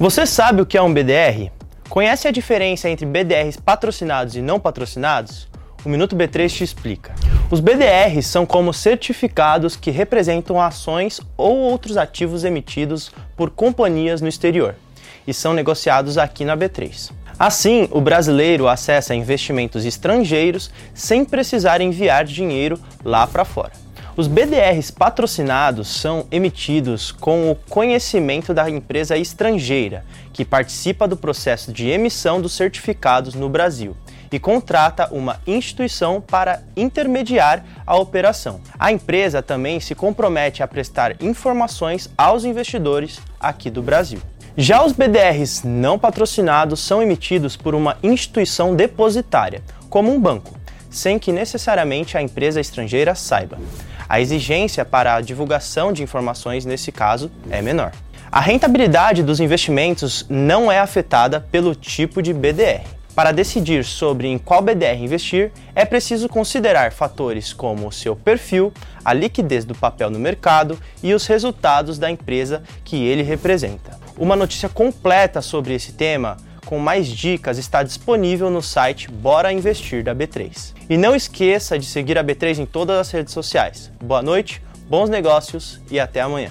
Você sabe o que é um BDR? Conhece a diferença entre BDRs patrocinados e não patrocinados? O Minuto B3 te explica. Os BDRs são como certificados que representam ações ou outros ativos emitidos por companhias no exterior e são negociados aqui na B3. Assim, o brasileiro acessa investimentos estrangeiros sem precisar enviar dinheiro lá para fora. Os BDRs patrocinados são emitidos com o conhecimento da empresa estrangeira, que participa do processo de emissão dos certificados no Brasil e contrata uma instituição para intermediar a operação. A empresa também se compromete a prestar informações aos investidores aqui do Brasil. Já os BDRs não patrocinados são emitidos por uma instituição depositária, como um banco, sem que necessariamente a empresa estrangeira saiba. A exigência para a divulgação de informações nesse caso é menor. A rentabilidade dos investimentos não é afetada pelo tipo de BDR. Para decidir sobre em qual BDR investir, é preciso considerar fatores como o seu perfil, a liquidez do papel no mercado e os resultados da empresa que ele representa. Uma notícia completa sobre esse tema, com mais dicas, está disponível no site Bora Investir da B3. E não esqueça de seguir a B3 em todas as redes sociais. Boa noite, bons negócios e até amanhã.